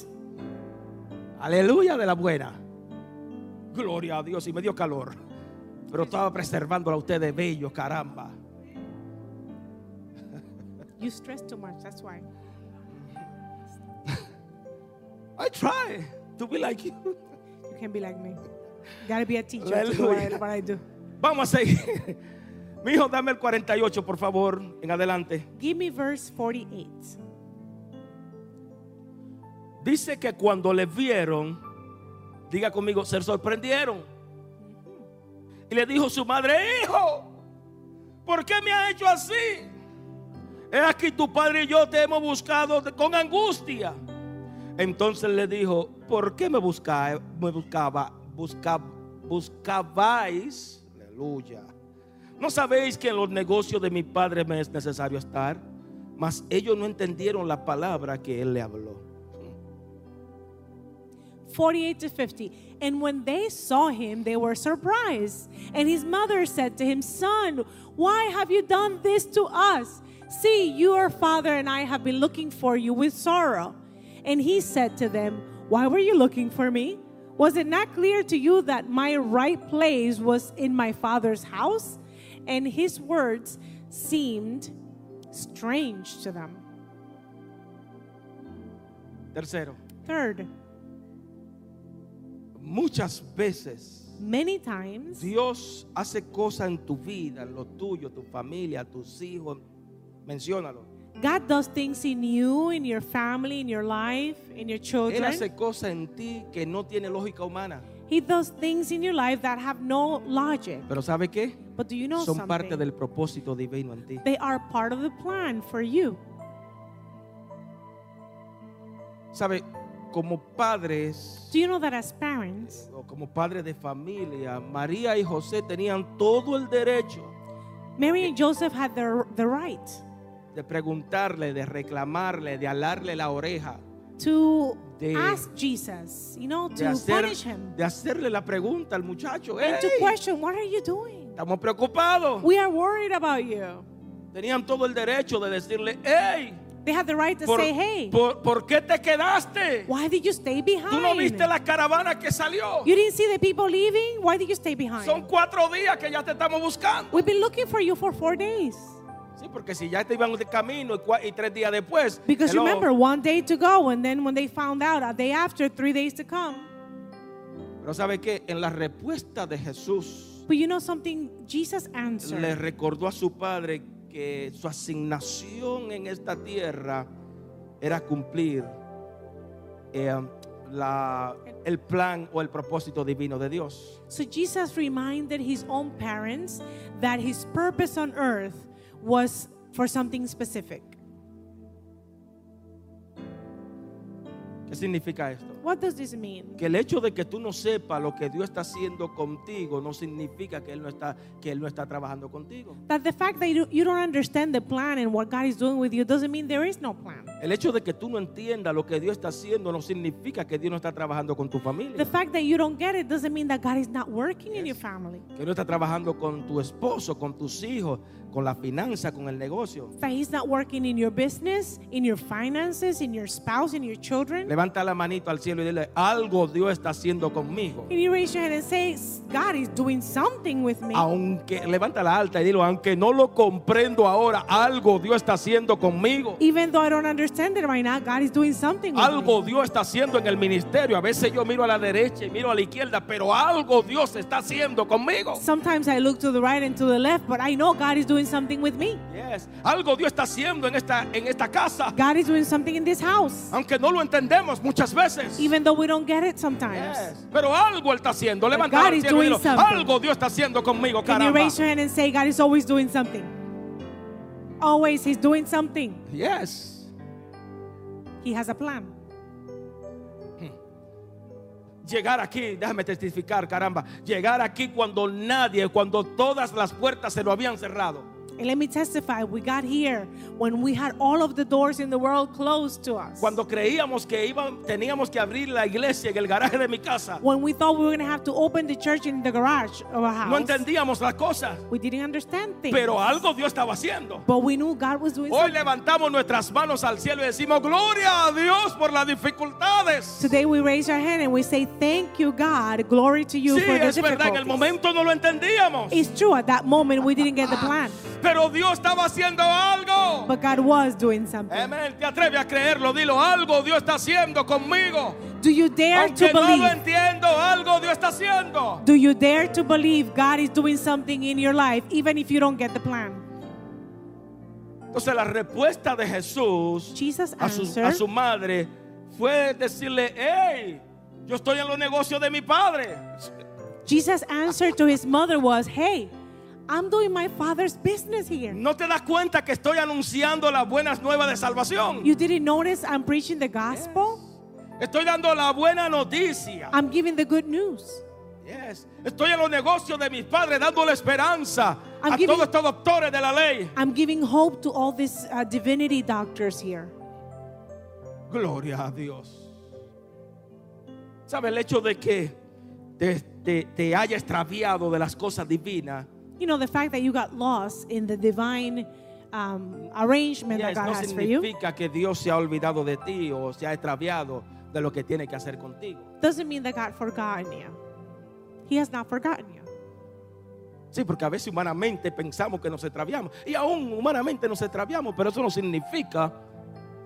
Aleluya de la buena. Gloria a Dios. Y me dio calor. Pero estaba preservándola a usted de bello, caramba. You stress too much, that's why. I try to be like you. You can't be like me. Gotta be a teacher to what I, do. Vamos a seguir. Mi hijo, dame el 48, por favor, en adelante. Give me verse 48. Dice que cuando le vieron, Diga conmigo, se sorprendieron. Y le dijo su madre, hijo, ¿por qué me ha hecho así? He aquí tu padre y yo te hemos buscado con angustia. Entonces le dijo, ¿por qué me buscaba, me buscaba, busca- buscabais? Aleluya. ¿No sabéis que en los negocios de mi padre me es necesario estar? Mas ellos no entendieron la palabra que él le habló. 48 to 50. And when they saw him, they were surprised. And his mother said to him, Son, why have you done this to us? See, your father and I have been looking for you with sorrow. And he said to them, Why were you looking for me? Was it not clear to you that my right place was in my father's house? And his words seemed strange to them. Tercero, Third, muchas veces many times Dios hace cosas en tu vida, en lo tuyo, tu familia, tus hijos. Menciónalo. God does things in you, in your family, in your life, in your children. Él hace cosas en ti que no tiene lógica humana. He does things in your life that have no logic. Pero ¿sabe qué? But do you know Son something? parte del propósito divino en ti. They are part of the plan for you. ¿Sabe? Como padres Do you know that as parents, o como padres de familia, María y José tenían todo el derecho Mary and Joseph had the, the right de preguntarle, de reclamarle, de alarle la oreja, to De- ask Jesus, you know, to hacer- punish him de hacerle la pregunta al muchacho. and to "Ey, question, What are you doing? estamos preocupados. We are worried about you. Tenían todo el derecho de decirle, hey, They had the right to ¿por, say, Hey, por- por qué te quedaste? why did you stay ¿Tú no viste behind? la caravana que salió? You didn't see the people leaving? Why did you stay behind? Son cuatro días que ya te estamos buscando. We've been looking for you for four days. Sí, porque si ya te iban de camino y, tres días después. Because hello, remember, one day to go, and then when they found out, a day after, three days to come. Pero ¿sabe qué? En la respuesta de Jesús But you know something? Jesus le answered. recordó a su padre que su asignación en esta tierra era cumplir eh, la- el plan o el propósito divino de Dios. So Jesus reminded his own parents that his purpose on earth was for something specific. ¿Qué significa esto? What does this mean? Que el hecho de que tú no sepas lo que Dios está haciendo contigo no significa que Él no está, que Él no está trabajando contigo. That the fact that you, don't understand the plan and what God is doing with you doesn't mean there is no plan. El hecho de que tú no entiendas lo que Dios está haciendo no significa que Dios no está trabajando con tu The familia. fact that you don't get it doesn't mean that God is not working in your family. Que no está trabajando con tu esposo, con tus hijos, con la finanza, con el negocio. That He's not working in your business, in your finances, in your spouse, in your children. Levanta la manito al cielo y dile, algo Dios está haciendo conmigo. Can you raise your hand and say, God is doing something with me? Aunque, levanta la alta y dilo, aunque no lo comprendo ahora, algo Dios está haciendo conmigo. Even though I don't understand it right now, God is doing something with Algo me. Dios está haciendo en el ministerio. A veces yo miro a la derecha y miro a la izquierda, pero algo Dios está haciendo conmigo. Sometimes I look to the right and to the left, but I know God is doing something with me. Yes. Algo Dios está haciendo en esta, en esta casa. God is doing something in this house, Aunque no lo entendemos muchas veces. Even though we don't get it sometimes. Yes. Pero algo Él está haciendo. Levanta is cielo y dilo, algo Dios está haciendo conmigo, Can you caramba. raise your hand and say, God is always doing something? Always, He's doing something. Yes. He has a plan. Llegar aquí, déjame testificar, caramba. Llegar aquí cuando nadie, cuando todas las puertas se lo habían cerrado. And let me testify, we got here when we had all of the doors in the world closed to us. Cuando creíamos que iban, teníamos que abrir la iglesia en el garaje de mi casa. When we thought we were going to have to open the church in the garage of our No house, entendíamos las cosas, we didn't understand things. pero algo Dios estaba haciendo. but we knew God was doing Hoy something. levantamos nuestras manos al cielo y decimos, gloria a Dios por las dificultades. Today we raise our hand and we say, Thank you, God. Glory to you Sí, for the es verdad, en el momento no lo entendíamos, It's true, at that moment we didn't get the plan, pero Dios estaba haciendo algo. but God was doing something. Amén, te atreves a creerlo, dilo, algo Dios está haciendo conmigo. Do you dare to Aunque no lo believe? entiendo, algo Dios está haciendo. Do you dare to believe God is doing something in your life, even if you don't get the plan? Entonces la respuesta de Jesús Jesus a su, a su madre fue decirle, hey, Yo estoy en los negocios de mi padre. Jesus' answer to his mother was, Hey, I'm doing my father's business here. ¿No te das cuenta que estoy anunciando las buenas nuevas de salvación? You didn't notice I'm preaching the gospel? Estoy dando la buena noticia. I'm giving the good news. Yes. Estoy en los negocios de mis padres dándole esperanza I'm a giving- todos estos doctores de la ley. I'm giving hope to all these uh, divinity doctors here. Gloria a Dios. ¿Sabe el hecho de que te, te- te haya extraviado de las cosas divinas? You know, the fact that you got lost in the divine um, arrangement yes, that God no has for you significa que Dios se ha olvidado de ti o se ha extraviado de lo que tiene que hacer contigo. doesn't mean that God forgotten you. He has not forgotten you. Sí, porque a veces humanamente pensamos que nos extraviamos. Y aún humanamente nos extraviamos, pero eso no significa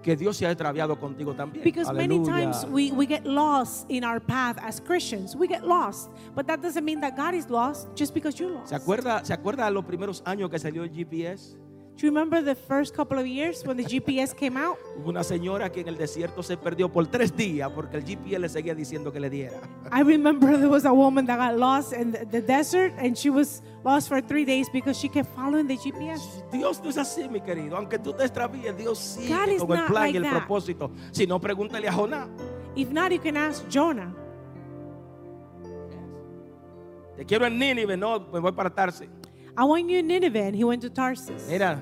que Dios se ha extraviado contigo también. Because many Aleluya. times we, we get lost in our path as Christians. We get lost. But that doesn't mean that God is lost just because you're lost. ¿Se acuerda, ¿Se acuerda los primeros años que salió el GPS? Do you remember the first couple of years when the GPS came out? Hubo una señora que en el desierto se perdió por tres días porque el GPS le seguía diciendo que le diera. I remember there was a woman that got lost in the, the desert and she was lost for three days because she kept following the GPS. Dios no es así, mi querido. Aunque tú te extravíes, Dios sigue God con el plan like y el that. propósito. Si no, pregúntale a Jonás. If not, you can ask Jonah. Te quiero en Nínive, no, me voy para Tarsis. I want you in Nineveh, and he went to Tarsus. Mira,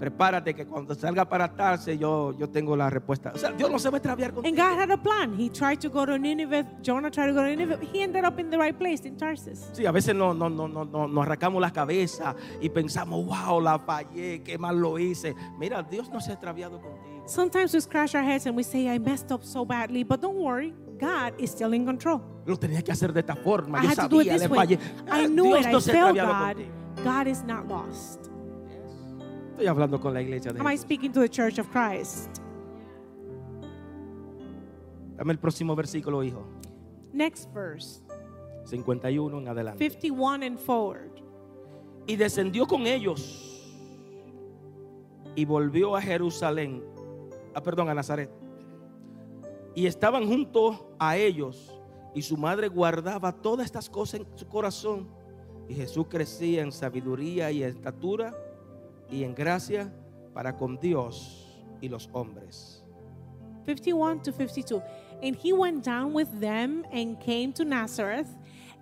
prepárate que cuando salga para Tarsis yo, yo tengo la respuesta. O sea, Dios no se va a extraviar And contigo. God had a plan. He tried to go to Nineveh. Jonah tried to go to Nineveh. He ended up in the right place in Tarsus. Sí, a veces no, no, no, no, no- nos arrancamos la cabeza y pensamos, wow, la fallé, qué mal lo hice. Mira, Dios no se ha extraviado contigo. Sometimes we scratch our heads and we say, I messed up so badly. But don't worry, God is still in control. Lo tenía que hacer de esta forma. I Yo had to do it sabía, this le way. fallé. I knew Dios it. no I se ha extraviado God. contigo. God is not lost. Estoy hablando con la iglesia de Am I Jesús. speaking to the church of Christ? Dame el próximo versículo, hijo. Next verse, 51 en adelante. 51 and forward. Y descendió con ellos y volvió a Jerusalén, ah, perdón, a Nazaret. Y estaban junto a ellos y su madre guardaba todas estas cosas en su corazón. Y Jesús crecía en sabiduría y estatura y en gracia para con Dios y los hombres. 51 to 52. And he went down with them and came to Nazareth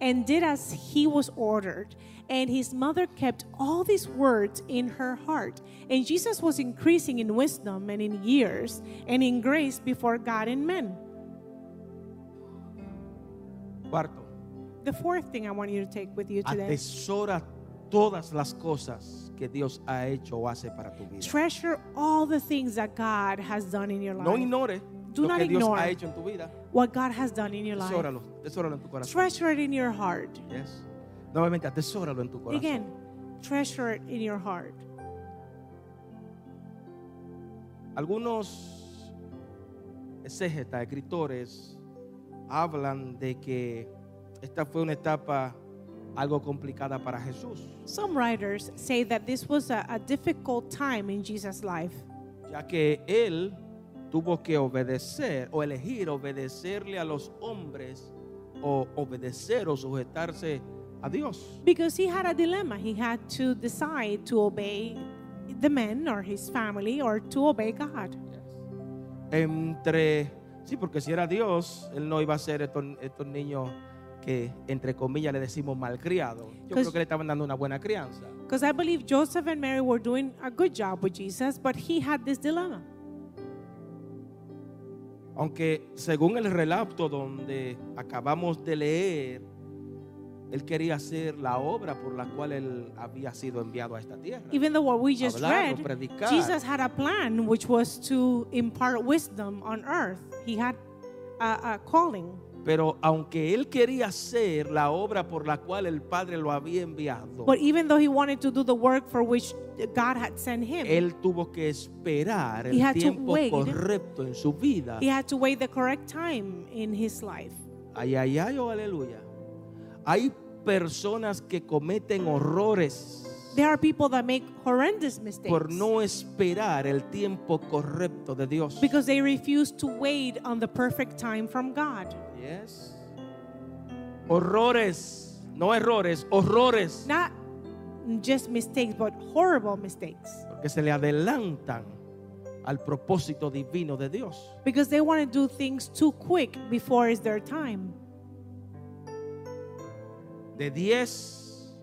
and did as he was ordered. And his mother kept all these words in her heart. And Jesus was increasing in wisdom and in years and in grace before God and men. Cuarto, The fourth thing I want you to take with you today atesora todas las cosas que Dios ha hecho o hace para tu vida. treasure all the things that God has done in your life. No ignore Do lo not que Dios ignore. ha hecho en tu vida. what God has done in your life. Tesóralo, tesóralo en tu corazón. Treasure it in your heart. Yes. Nuevamente, atesóralo en tu corazón. Again, treasure it in your heart. Algunos exégetas, escritores, hablan de que esta fue una etapa algo complicada para Jesús, Some writers say that this was a, a difficult time in Jesus' life ya que él tuvo que obedecer o elegir obedecerle a los hombres o obedecer o sujetarse a Dios. because he had a dilemma. He had to decide to obey the men or his family or to obey God. Entre, sí, porque si era Dios, él no iba a ser estos, estos niños que, entre comillas, le decimos malcriados. Yo creo que le estaban dando una buena crianza. Because I believe Joseph and Mary were doing a good job with Jesus, but he had this dilemma. Aunque según el relato donde acabamos de leer, él quería hacer la obra por la cual él había sido enviado a esta tierra. Even though what we just Hablar read, predicar. Jesus had a plan which was to impart wisdom on earth. He had a, a calling. Pero aunque él quería hacer la obra por la cual el Padre lo había enviado, But even though he wanted to do the work for which God had sent him, él tuvo que esperar He el had to tiempo wait. correcto en su vida. he had to wait the correct time in his life. Ay, ay, ay, oh, aleluya. Hay personas que cometen horrores There are people that make horrendous mistakes por no esperar el tiempo correcto de Dios. because they refuse to wait on the perfect time from God. Yes. horrores, no errores, horrores, Not just mistakes, but horrible mistakes. porque se le adelantan al propósito divino de Dios. Because they want to do things too quick before it's their time. De 10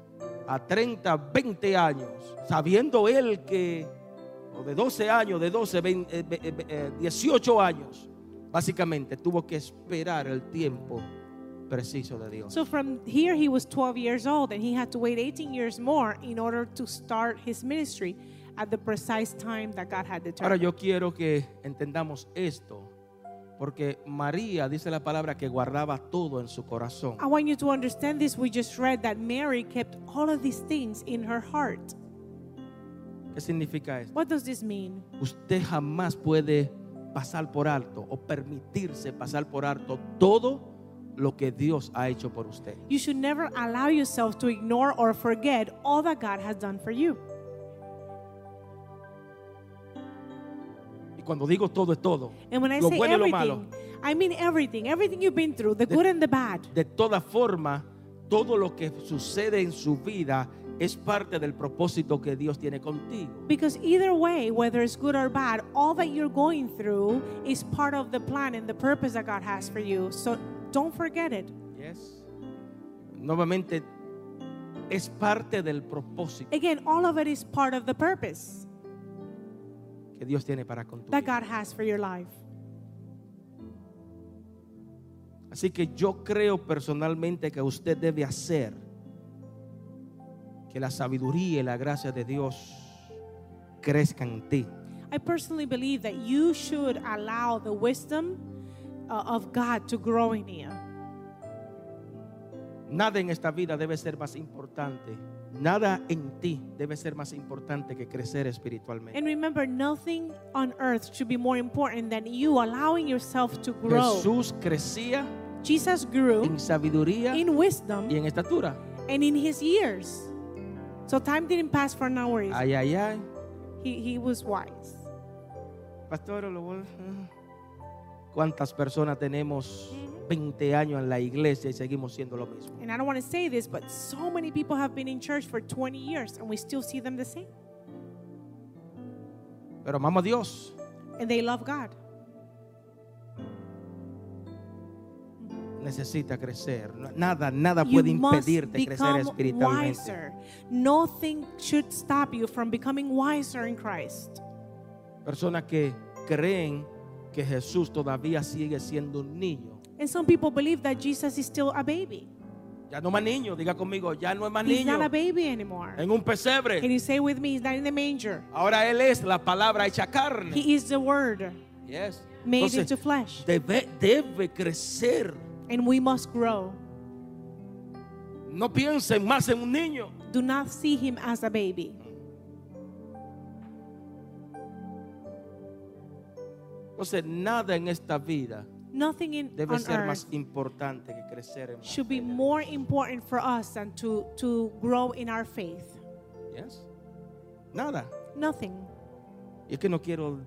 a 30, 20 años, sabiendo él que, o de 12 años, de 12, 20, eh, eh, eh, 18 años, básicamente tuvo que esperar el tiempo preciso de Dios. So from here, he was 12 years old and he had to wait 18 years more in order to start his ministry at the precise time that God had Ahora determined. yo quiero que entendamos esto, porque María dice la palabra que guardaba todo en su corazón. I want you to understand this. We just read that Mary kept all of these things in her heart. ¿Qué significa esto? What does this mean? Usted jamás puede pasar por alto o permitirse pasar por alto todo lo que Dios ha hecho por usted. You should never allow yourself to ignore or forget all that God has done for you. Y cuando digo todo es todo, And when I lo say bueno y lo malo. I mean everything, everything you've been through, the good and the bad. De toda forma, todo lo que sucede en su vida es parte del propósito que Dios tiene contigo. Because either way, whether it's good or bad, all that you're going through is part of the plan and the purpose that God has for you. So don't forget it. Yes. Nuevamente, es parte del propósito Again, all of it is part of the purpose que Dios tiene para that. God has for your life. Así que yo creo personalmente que usted debe hacer que la sabiduría y la gracia de Dios crezcan en ti. I personally believe that you should allow the wisdom uh, of God to grow in you. Nada en esta vida debe ser más importante. Nada en ti debe ser más importante que crecer espiritualmente. And remember, nothing on earth should be more important than you allowing yourself to grow. Jesús crecía Jesus grew en sabiduría in wisdom y en estatura. and in his years. So time didn't pass for no reason. Ay, ay, ay. He, he was wise. Pastor, ¿cuántas personas tenemos mm-hmm. 20 años en la iglesia y seguimos siendo lo mismo? And I don't want to say this, but so many people have been in church for 20 years and we still see them the same. Pero amamos a Dios. And they love God. Necesita crecer. Nada, nada puede impedirte crecer espiritualmente. wiser. Nothing should stop you from becoming wiser in Christ. Personas que creen que Jesús todavía sigue siendo un niño. And some people believe that Jesus is still a baby. Ya no más niño, diga conmigo, ya no es más He's niño. not a baby anymore. En un Can pesebre. you say with me, he's not in the manger? Ahora Él es la palabra hecha carne. He is the word Yes. made Entonces, into flesh. debe, debe crecer. And we must grow. No piensen más en un niño. Do not see him as a baby. Entonces, nada en esta vida Nothing in debe ser más importante que crecer en should be more important for us than to, to grow in our faith. Yes. Nada. Nothing. Y es que no quiero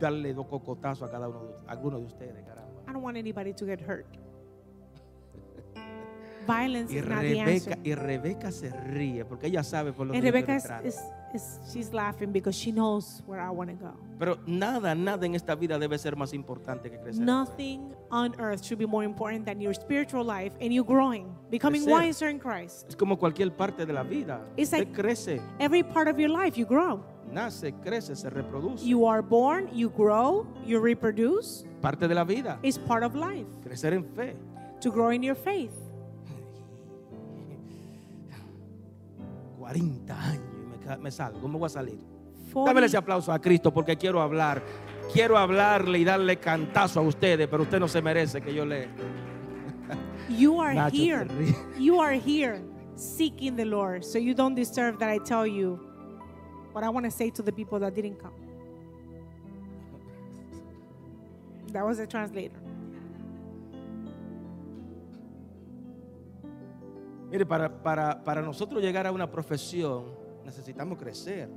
darle dos cocotazos a cada uno de, a alguno de ustedes, caramba. I don't want anybody to get hurt. Violence Y is not the answer. Rebeca, y Rebeca se ríe porque ella sabe por lo And que estoy is, is, is she's laughing because she knows where I want to go. Pero nada, nada en esta vida debe ser más importante que crecer. Nothing on earth should be more important than your spiritual life and you growing, becoming Crecer. wiser in Christ. Es como cualquier parte de la vida. It's like- crece, Every part of your life, you grow. nace, crece, se reproduce. You are born, you grow, you reproduce. parte de la vida. It's part of life Crecer en fe. to grow in your faith. 40 años y me, salgo. ¿Cómo voy a salir? 40 Dame ese aplauso a Cristo porque quiero hablar. Quiero hablarle y darle cantazo a ustedes, pero usted no se merece que yo le. You are Nacho, here. You are here seeking the Lord. So you don't deserve that I tell you what I want to say to the people that didn't come. That was a translator. Mire, para, para, para nosotros llegar a una profesión necesitamos crecer,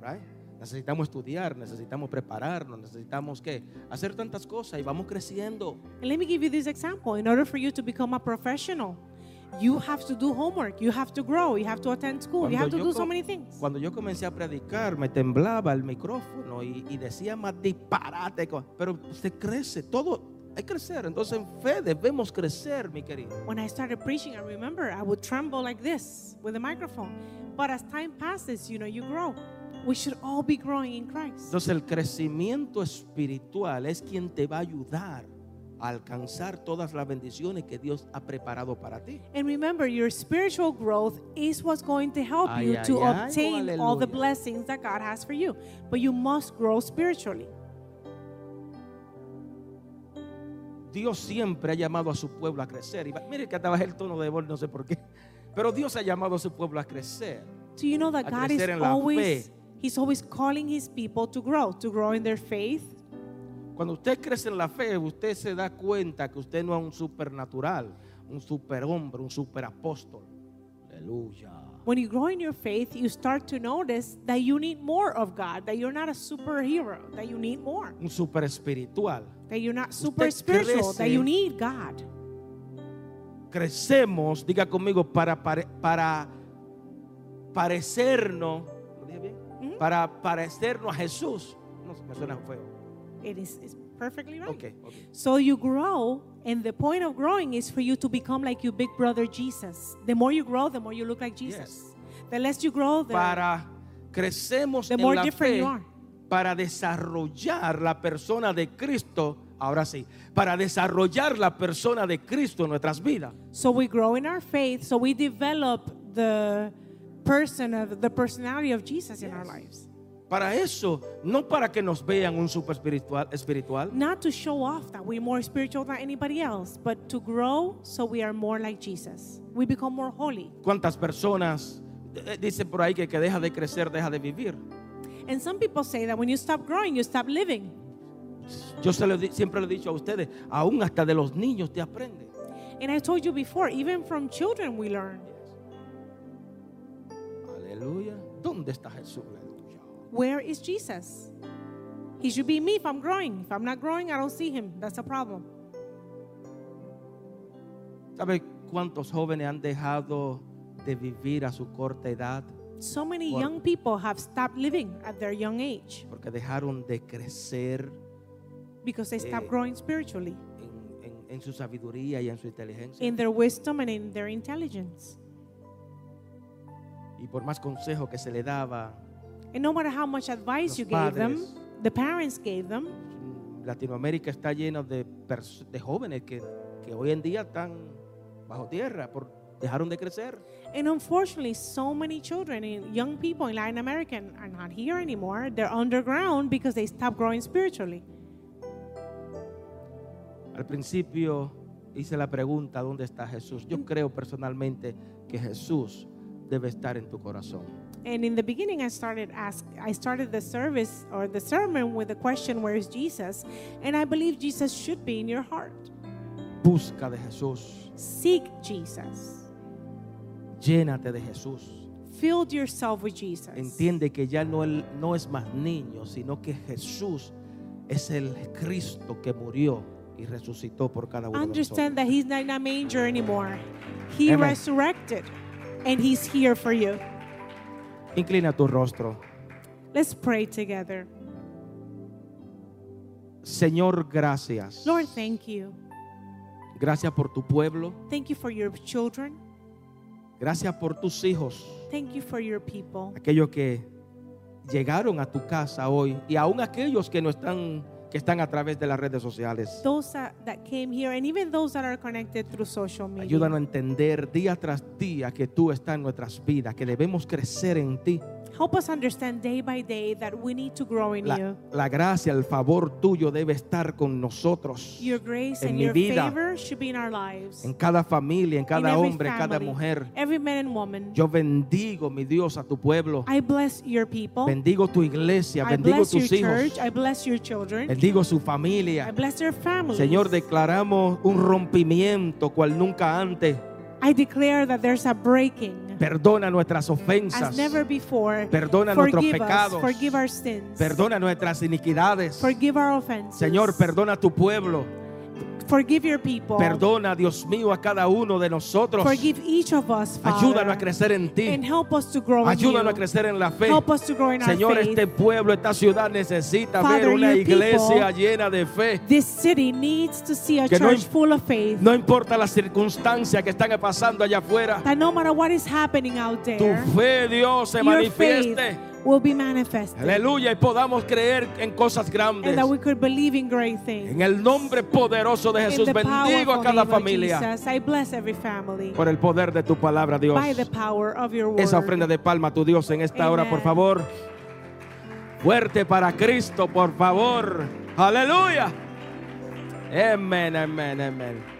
right? Necesitamos estudiar, necesitamos prepararnos, necesitamos ¿qué? hacer tantas cosas y vamos creciendo. And let me give you this example. In order for you to become a professional, You have to do homework. You have to grow. You have to attend school. you have to do so many things. cuando yo comencé a predicar, me temblaba el micrófono y, y decía más disparate. Pero se crece, todo hay que crecer. Entonces en fe debemos crecer, mi querido. When I started preaching, I remember I would tremble like this with the microphone. But as time passes, you know, you grow. We should all be growing in Christ. Entonces el crecimiento espiritual es quien te va a ayudar a alcanzar todas las bendiciones que Dios ha preparado para ti. And remember, your spiritual growth is what's going to help Ay, you ay, to ay, obtain all the blessings that God has for you. But you must grow spiritually. Dios siempre ha llamado a su pueblo a crecer. Y mire que hasta bajé el tono de voz, no sé por qué. Pero Dios ha llamado a su pueblo a crecer. Do you know that God is always. He's always calling his people to grow, to grow in their faith. Cuando usted crece en la fe, usted se da cuenta que usted no es un supernatural, un superhombre, un superapóstol. Aleluya. When you grow in your faith, you start to notice that you need more of God, that you're not a superhero, that you need more, Un super espiritual. that you're not super Usted spiritual, that you need God. Crecemos, diga conmigo, para, pare- para parecernos, ¿lo dije bien? Mm-hmm. Para parecernos a Jesús. No me suena feo. It is it's perfectly right. Ok, ok. So you grow, and the point of growing is for you to become like your big brother Jesus. The more you grow, the more you look like Jesus. Yes. The less you grow, the Para crecemos the en more la different fe you are. para desarrollar la persona de Cristo. Ahora sí, para desarrollar la persona de Cristo en nuestras vidas. So we grow in our faith, so we develop the person of the personality of Jesus in our lives. Para eso, no para que nos vean un super espiritual, espiritual, Not to show off that we're more spiritual than anybody else, but to grow so we are more like Jesus. We become more holy. ¿Cuántas personas eh, dicen por ahí que que deja de crecer, deja de vivir? And some people say that when you stop growing, you stop living. Yo se lo siempre le he dicho a ustedes, aún hasta de los niños te aprende. And I told you before, even from children we learn. Aleluya. ¿Dónde está Jesús? Where is Jesus? He should be me if I'm growing. If I'm not growing, I don't see him. That's a problem. ¿Sabe cuántos jóvenes han dejado de vivir a su corta edad So many Por- young people have stopped living at their young age porque dejaron de crecer because they stopped Eh, growing spiritually en, en- en su sabiduría y en su inteligencia? in their wisdom and in their intelligence. Y por más consejo que se le daba, And no matter how much advice you gave them, the parents gave them, Latinoamérica está llena de, de jóvenes que, que hoy en día están bajo tierra, por, dejaron de crecer. and unfortunately, so many children and young people in Latin America are not here anymore. They're underground because they stopped growing spiritually. Al principio hice la pregunta, ¿dónde está Jesús? Yo creo personalmente que Jesús debe estar en tu corazón. And in the beginning, I started ask. I started the service or the sermon with the question, "Where is Jesus?" And I believe Jesus should be in your heart. Busca de Jesús, Seek Jesus. llénate de Jesús. Fill yourself with Jesus. Entiende que ya no, él, no es más niño, sino que Jesús es el Cristo que murió y resucitó por cada uno de nosotros. Understand that He's not in a manger anymore. He Amen. resurrected, and He's here for you. Inclina tu rostro. Let's pray together. Señor, gracias. Lord, thank you. Gracias por tu pueblo. Thank you for your children. Gracias por tus hijos. Thank you for your people. Aquellos que llegaron a tu casa hoy y aún aquellos que no están que están a través de las redes sociales. Those that, that came here, and even those that are connected through social media. Ayúdanos a entender día tras día que tú estás en nuestras vidas, que debemos crecer en ti. Help us understand day by day that we need to grow in La, you. la gracia, el favor tuyo debe estar con nosotros. Your grace en and mi your vida, favor should be in our lives. En cada familia, en in cada every hombre, en cada mujer. Every man and woman. Yo bendigo, mi Dios, a tu pueblo. I bless your people. Bendigo tu iglesia, I bendigo bless your tus hijos. church. I bless your children. Bendigo su I familia. bless their families. Señor, declaramos un rompimiento cual nunca antes. I declare that there's a breaking Perdona nuestras ofensas. as never before. Perdona nuestros pecados. us. Perdona nuestras iniquidades. Forgive our offenses. Señor, perdona a tu pueblo. Forgive your people. Perdona, Dios mío, a cada uno de nosotros. Forgive each of us, Father. Ayúdanos a crecer en ti. And help us to grow in Ayúdanos a you. crecer en la fe. Help us to grow in our Señor, faith. este pueblo, esta ciudad necesita Father, ver una iglesia people- llena de fe. This city needs to see a Que no church im- full of faith. No importa las circunstancias que están pasando allá afuera. That no matter what is happening out Tu there, fe, Dios, se your faith manifieste. Will be manifested. Aleluya. Y podamos creer en cosas grandes. And that we could believe in great things. En el nombre poderoso de Jesús bendigo a cada familia Jesus, I bless every family por el poder de tu palabra, Dios. by the power of your word. Esa ofrenda de palma a tu Dios en esta hora, por Amen. favor. Fuerte para Cristo, por favor. Aleluya. Amén, amén, amén.